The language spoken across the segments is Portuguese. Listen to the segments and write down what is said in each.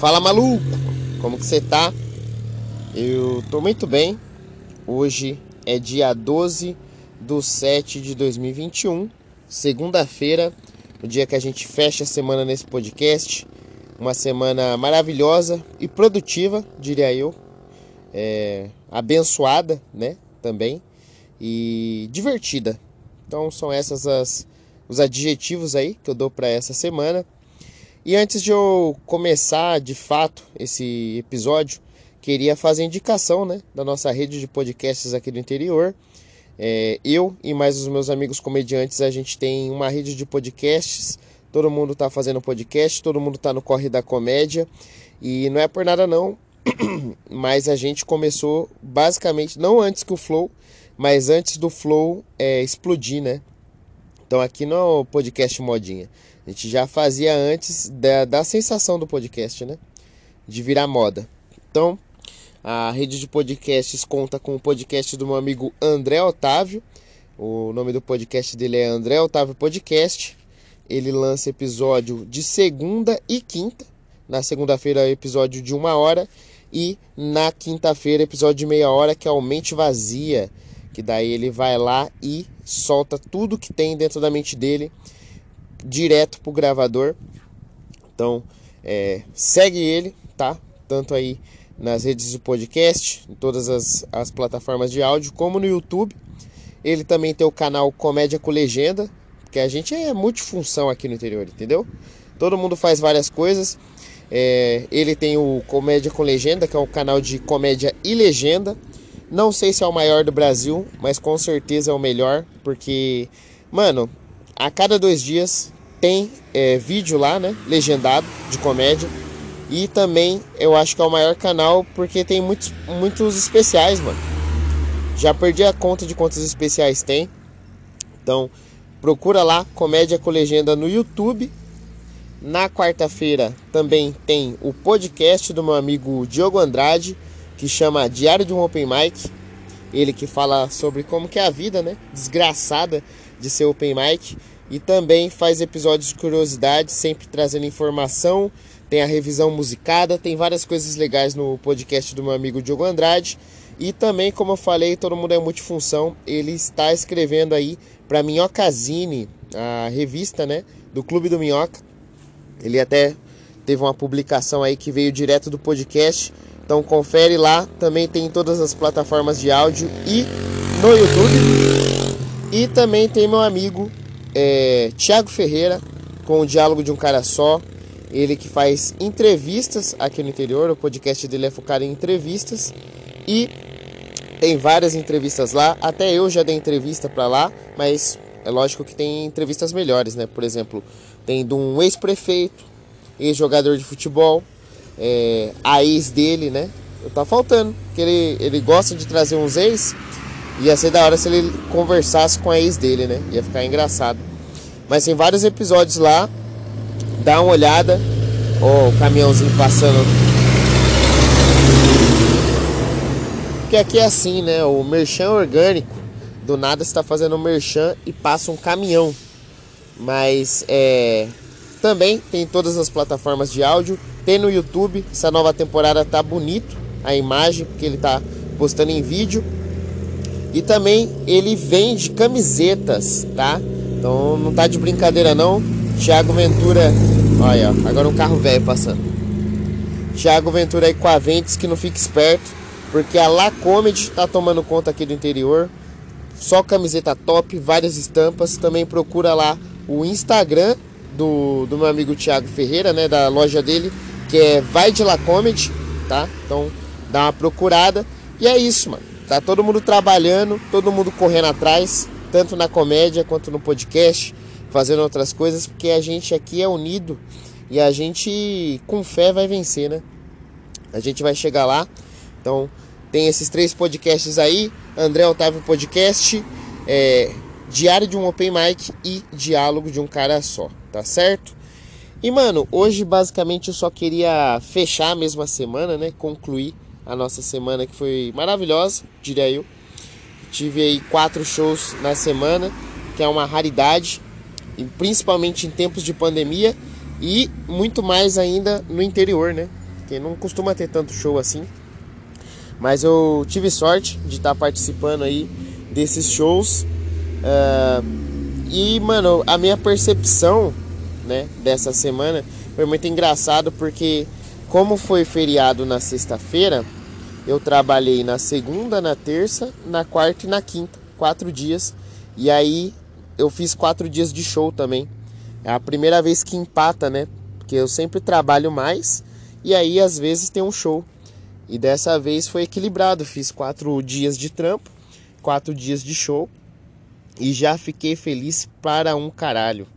Fala maluco, como que você tá? Eu tô muito bem. Hoje é dia 12 do 7 de 2021, segunda-feira, o dia que a gente fecha a semana nesse podcast. Uma semana maravilhosa e produtiva, diria eu. É, abençoada, né? Também. E divertida. Então são essas as, os adjetivos aí que eu dou para essa semana. E antes de eu começar de fato esse episódio, queria fazer indicação né, da nossa rede de podcasts aqui do interior. É, eu e mais os meus amigos comediantes, a gente tem uma rede de podcasts. Todo mundo está fazendo podcast, todo mundo está no corre da comédia. E não é por nada não, mas a gente começou basicamente, não antes que o Flow, mas antes do Flow é, explodir, né? Então aqui no é podcast modinha. A gente já fazia antes da, da sensação do podcast, né? De virar moda. Então, a rede de podcasts conta com o podcast do meu amigo André Otávio. O nome do podcast dele é André Otávio Podcast. Ele lança episódio de segunda e quinta. Na segunda-feira, episódio de uma hora. E na quinta-feira, episódio de meia hora, que é o Mente Vazia. Que daí ele vai lá e solta tudo que tem dentro da mente dele direto pro gravador. Então, é, segue ele, tá? Tanto aí nas redes de podcast, em todas as, as plataformas de áudio, como no YouTube. Ele também tem o canal Comédia com Legenda, porque a gente é multifunção aqui no interior, entendeu? Todo mundo faz várias coisas. É, ele tem o Comédia com Legenda, que é um canal de comédia e legenda. Não sei se é o maior do Brasil, mas com certeza é o melhor, porque, mano, a cada dois dias tem é, vídeo lá, né? Legendado de comédia. E também eu acho que é o maior canal porque tem muitos, muitos especiais, mano. Já perdi a conta de quantos especiais tem. Então procura lá Comédia com Legenda no YouTube. Na quarta-feira também tem o podcast do meu amigo Diogo Andrade, que chama Diário de um Open Mic. Ele que fala sobre como que é a vida, né? Desgraçada de ser open mic e também faz episódios de curiosidade, sempre trazendo informação. Tem a revisão musicada, tem várias coisas legais no podcast do meu amigo Diogo Andrade. E também, como eu falei, todo mundo é multifunção. Ele está escrevendo aí para Minhocazine, a revista, né, do Clube do Minhoca. Ele até teve uma publicação aí que veio direto do podcast. Então confere lá, também tem em todas as plataformas de áudio e no YouTube. E também tem meu amigo é, Tiago Ferreira, com o Diálogo de um Cara Só. Ele que faz entrevistas aqui no interior, o podcast dele é focado em entrevistas. E tem várias entrevistas lá, até eu já dei entrevista para lá, mas é lógico que tem entrevistas melhores, né? Por exemplo, tem de um ex-prefeito, ex-jogador de futebol, é, a ex dele, né? Tá faltando, que ele, ele gosta de trazer uns ex Ia ser da hora se ele conversasse com a ex dele, né? Ia ficar engraçado. Mas tem vários episódios lá. Dá uma olhada. Ó, oh, o caminhãozinho passando. Porque aqui é assim, né? O merchan orgânico. Do nada está fazendo um merchan e passa um caminhão. Mas é. Também tem todas as plataformas de áudio. Tem no YouTube. Essa nova temporada tá bonito. A imagem, porque ele tá postando em vídeo. E também ele vende camisetas, tá? Então não tá de brincadeira não. Thiago Ventura, olha, agora um carro velho passando. Thiago Ventura aí com a Ventes que não fica esperto, porque a La Comedy tá tomando conta aqui do interior. Só camiseta top, várias estampas. Também procura lá o Instagram do, do meu amigo Thiago Ferreira, né, da loja dele, que é Vai de La Comedy, tá? Então dá uma procurada. E é isso, mano. Tá todo mundo trabalhando, todo mundo correndo atrás, tanto na comédia quanto no podcast, fazendo outras coisas, porque a gente aqui é unido e a gente com fé vai vencer, né? A gente vai chegar lá. Então, tem esses três podcasts aí: André Otávio Podcast, é, Diário de um Open Mic e Diálogo de um Cara Só, tá certo? E mano, hoje basicamente eu só queria fechar a mesma semana, né? Concluir a nossa semana que foi maravilhosa, diria eu. Tive aí quatro shows na semana, que é uma raridade, principalmente em tempos de pandemia e muito mais ainda no interior, né? Porque não costuma ter tanto show assim. Mas eu tive sorte de estar participando aí desses shows. Uh, e, mano, a minha percepção, né, dessa semana foi muito engraçado porque como foi feriado na sexta-feira, eu trabalhei na segunda, na terça, na quarta e na quinta, quatro dias. E aí eu fiz quatro dias de show também. É a primeira vez que empata, né? Porque eu sempre trabalho mais e aí às vezes tem um show. E dessa vez foi equilibrado. Fiz quatro dias de trampo, quatro dias de show e já fiquei feliz para um caralho.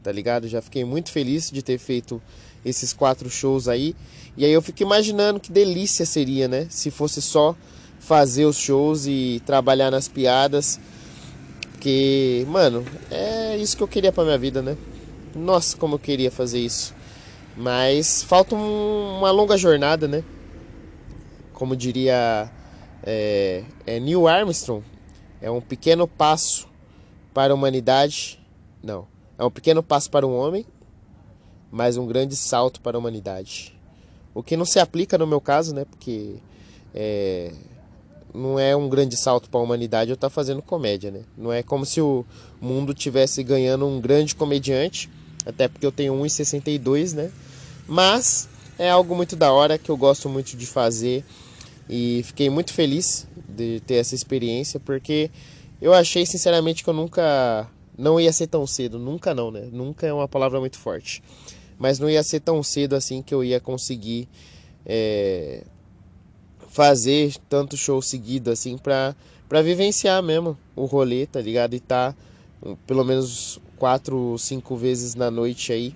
Tá ligado? Já fiquei muito feliz de ter feito esses quatro shows aí. E aí eu fico imaginando que delícia seria, né? Se fosse só fazer os shows e trabalhar nas piadas. Porque, mano, é isso que eu queria pra minha vida, né? Nossa, como eu queria fazer isso. Mas falta um, uma longa jornada, né? Como diria é, é Neil Armstrong, é um pequeno passo para a humanidade. Não, é um pequeno passo para o homem, mas um grande salto para a humanidade. O que não se aplica no meu caso, né? Porque é, não é um grande salto para a humanidade eu estar tá fazendo comédia, né? Não é como se o mundo tivesse ganhando um grande comediante, até porque eu tenho 1,62, né? Mas é algo muito da hora que eu gosto muito de fazer e fiquei muito feliz de ter essa experiência porque eu achei sinceramente que eu nunca não ia ser tão cedo, nunca não, né? Nunca é uma palavra muito forte mas não ia ser tão cedo assim que eu ia conseguir é, fazer tanto show seguido assim pra, pra vivenciar mesmo o rolê, tá ligado? E tá pelo menos quatro, cinco vezes na noite aí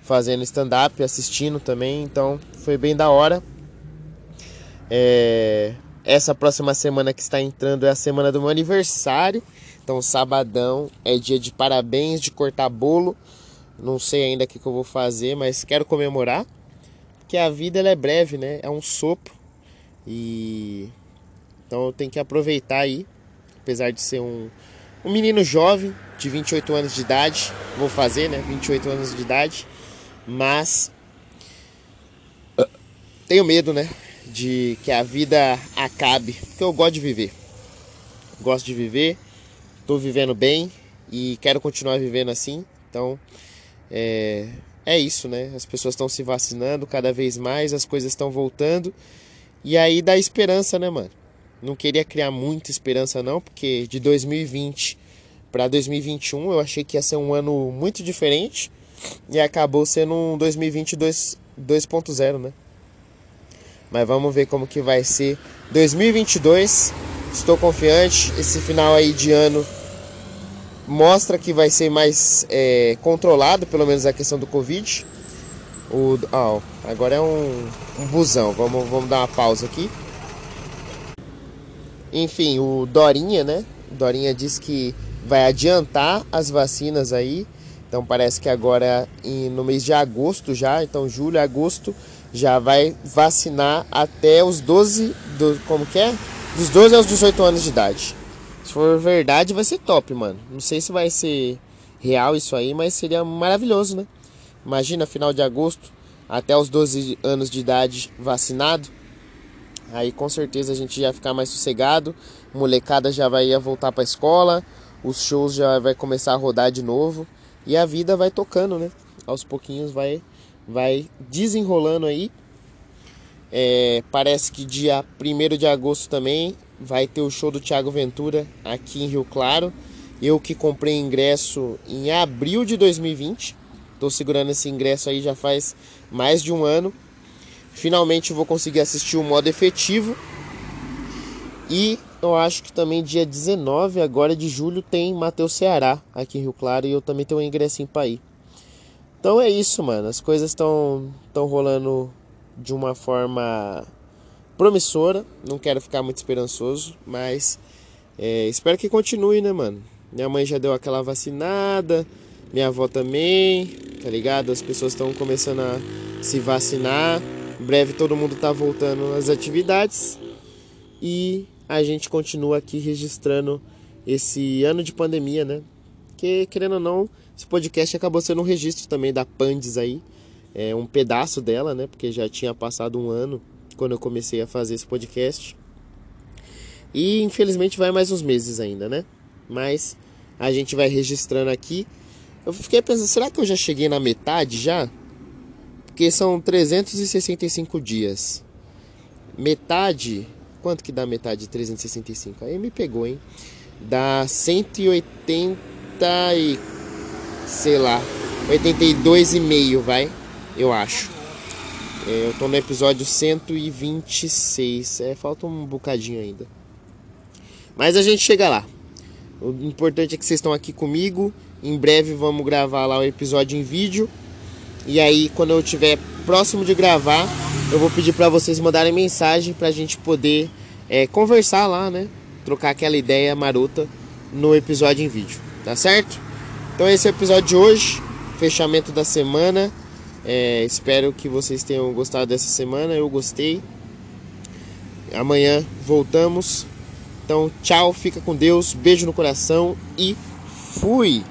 fazendo stand-up, assistindo também, então foi bem da hora. É, essa próxima semana que está entrando é a semana do meu aniversário, então sabadão é dia de parabéns, de cortar bolo. Não sei ainda o que, que eu vou fazer, mas quero comemorar. Porque a vida ela é breve, né? É um sopro. E então eu tenho que aproveitar aí. Apesar de ser um, um menino jovem, de 28 anos de idade. Vou fazer, né? 28 anos de idade. Mas tenho medo, né? De que a vida acabe. Porque eu gosto de viver. Gosto de viver. Tô vivendo bem e quero continuar vivendo assim. Então, é, é isso, né? As pessoas estão se vacinando cada vez mais, as coisas estão voltando. E aí dá esperança, né, mano? Não queria criar muita esperança, não, porque de 2020 para 2021 eu achei que ia ser um ano muito diferente e acabou sendo um 2022 2.0, né? Mas vamos ver como que vai ser 2022. Estou confiante. Esse final aí de ano mostra que vai ser mais é, controlado, pelo menos a questão do Covid. O, oh, agora é um, um busão, vamos, vamos dar uma pausa aqui. Enfim, o Dorinha, né? Dorinha disse que vai adiantar as vacinas aí. Então parece que agora no mês de agosto já, então julho, agosto, já vai vacinar até os 12, do, como que é? Dos 12 aos 18 anos de idade. Se for verdade, vai ser top, mano. Não sei se vai ser real isso aí, mas seria maravilhoso, né? Imagina, final de agosto, até os 12 anos de idade vacinado. Aí com certeza a gente ia ficar mais sossegado. Molecada já vai ia voltar pra escola. Os shows já vai começar a rodar de novo. E a vida vai tocando, né? Aos pouquinhos vai, vai desenrolando aí. É, parece que dia 1 de agosto também vai ter o show do Thiago Ventura aqui em Rio Claro. Eu que comprei ingresso em abril de 2020. Estou segurando esse ingresso aí já faz mais de um ano. Finalmente vou conseguir assistir o modo efetivo. E eu acho que também dia 19 agora de julho tem Matheus Ceará aqui em Rio Claro e eu também tenho um ingressinho para ir. Então é isso, mano. As coisas estão rolando de uma forma promissora. Não quero ficar muito esperançoso, mas é, espero que continue, né, mano? Minha mãe já deu aquela vacinada, minha avó também, tá ligado? As pessoas estão começando a se vacinar. Em breve todo mundo tá voltando às atividades e a gente continua aqui registrando esse ano de pandemia, né? Que querendo ou não, esse podcast acabou sendo um registro também da Pandes aí, é, um pedaço dela, né? Porque já tinha passado um ano quando eu comecei a fazer esse podcast. E infelizmente vai mais uns meses ainda, né? Mas a gente vai registrando aqui. Eu fiquei pensando, será que eu já cheguei na metade já? Porque são 365 dias. Metade. Quanto que dá metade de 365? Aí me pegou, hein? Dá 180 e. sei lá. 82,5, vai. Eu acho. É, eu tô no episódio 126. É, falta um bocadinho ainda. Mas a gente chega lá. O importante é que vocês estão aqui comigo. Em breve vamos gravar lá o episódio em vídeo. E aí, quando eu estiver próximo de gravar, eu vou pedir para vocês mandarem mensagem para a gente poder é, conversar lá, né? Trocar aquela ideia marota no episódio em vídeo, tá certo? Então, esse é o episódio de hoje, fechamento da semana. É, espero que vocês tenham gostado dessa semana. Eu gostei. Amanhã voltamos. Então, tchau, fica com Deus, beijo no coração e fui!